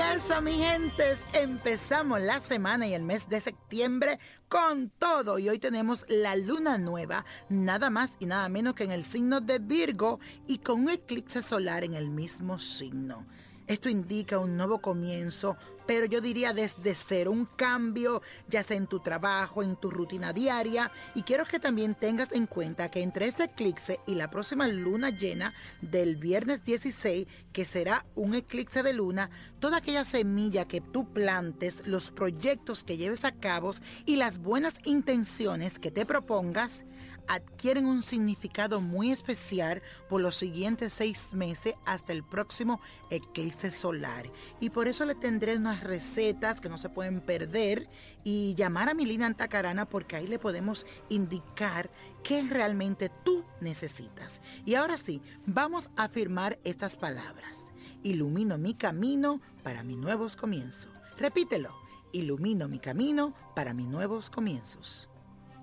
eso, mi gentes, empezamos la semana y el mes de septiembre con todo. Y hoy tenemos la luna nueva, nada más y nada menos que en el signo de Virgo y con un eclipse solar en el mismo signo. Esto indica un nuevo comienzo pero yo diría desde cero, un cambio ya sea en tu trabajo, en tu rutina diaria. Y quiero que también tengas en cuenta que entre este eclipse y la próxima luna llena del viernes 16, que será un eclipse de luna, toda aquella semilla que tú plantes, los proyectos que lleves a cabo y las buenas intenciones que te propongas, adquieren un significado muy especial por los siguientes seis meses hasta el próximo eclipse solar. Y por eso le tendré unas recetas que no se pueden perder y llamar a Milina Antacarana porque ahí le podemos indicar qué realmente tú necesitas. Y ahora sí, vamos a afirmar estas palabras. Ilumino mi camino para mis nuevos comienzos. Repítelo. Ilumino mi camino para mis nuevos comienzos.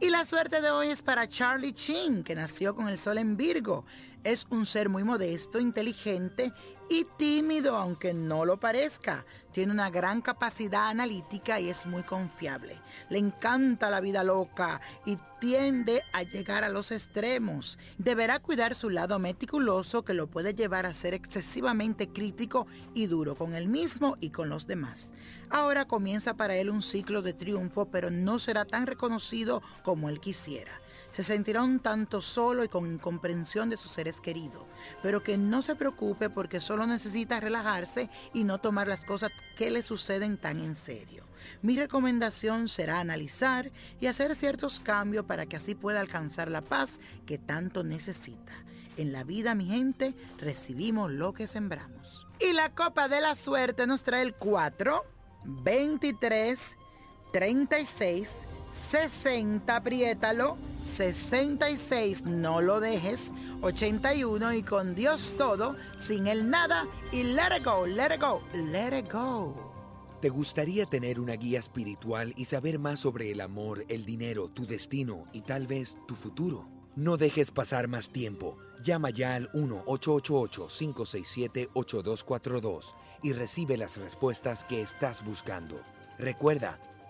Y la suerte de hoy es para Charlie Chin, que nació con el sol en Virgo. Es un ser muy modesto, inteligente y tímido, aunque no lo parezca. Tiene una gran capacidad analítica y es muy confiable. Le encanta la vida loca y tiende a llegar a los extremos. Deberá cuidar su lado meticuloso que lo puede llevar a ser excesivamente crítico y duro con él mismo y con los demás. Ahora comienza para él un ciclo de triunfo, pero no será tan reconocido como él quisiera se sentirá un tanto solo y con incomprensión de sus seres queridos, pero que no se preocupe porque solo necesita relajarse y no tomar las cosas que le suceden tan en serio. Mi recomendación será analizar y hacer ciertos cambios para que así pueda alcanzar la paz que tanto necesita. En la vida, mi gente, recibimos lo que sembramos. Y la copa de la suerte nos trae el 4, 23, 36, 60, apriétalo 66, no lo dejes, 81 y con Dios todo, sin el nada y let it go, let it go, let it go. ¿Te gustaría tener una guía espiritual y saber más sobre el amor, el dinero, tu destino y tal vez tu futuro? No dejes pasar más tiempo. Llama ya al 1-888-567-8242 y recibe las respuestas que estás buscando. Recuerda,